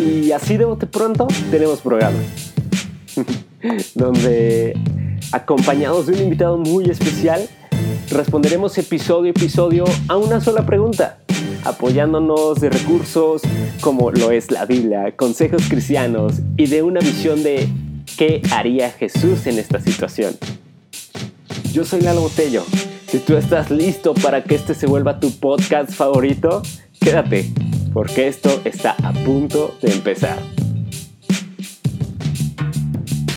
Y así de pronto tenemos programa. donde acompañados de un invitado muy especial, responderemos episodio a episodio a una sola pregunta, apoyándonos de recursos como lo es la Biblia, consejos cristianos y de una visión de qué haría Jesús en esta situación. Yo soy Lalo Botello. Si tú estás listo para que este se vuelva tu podcast favorito, quédate, porque esto está a punto de empezar.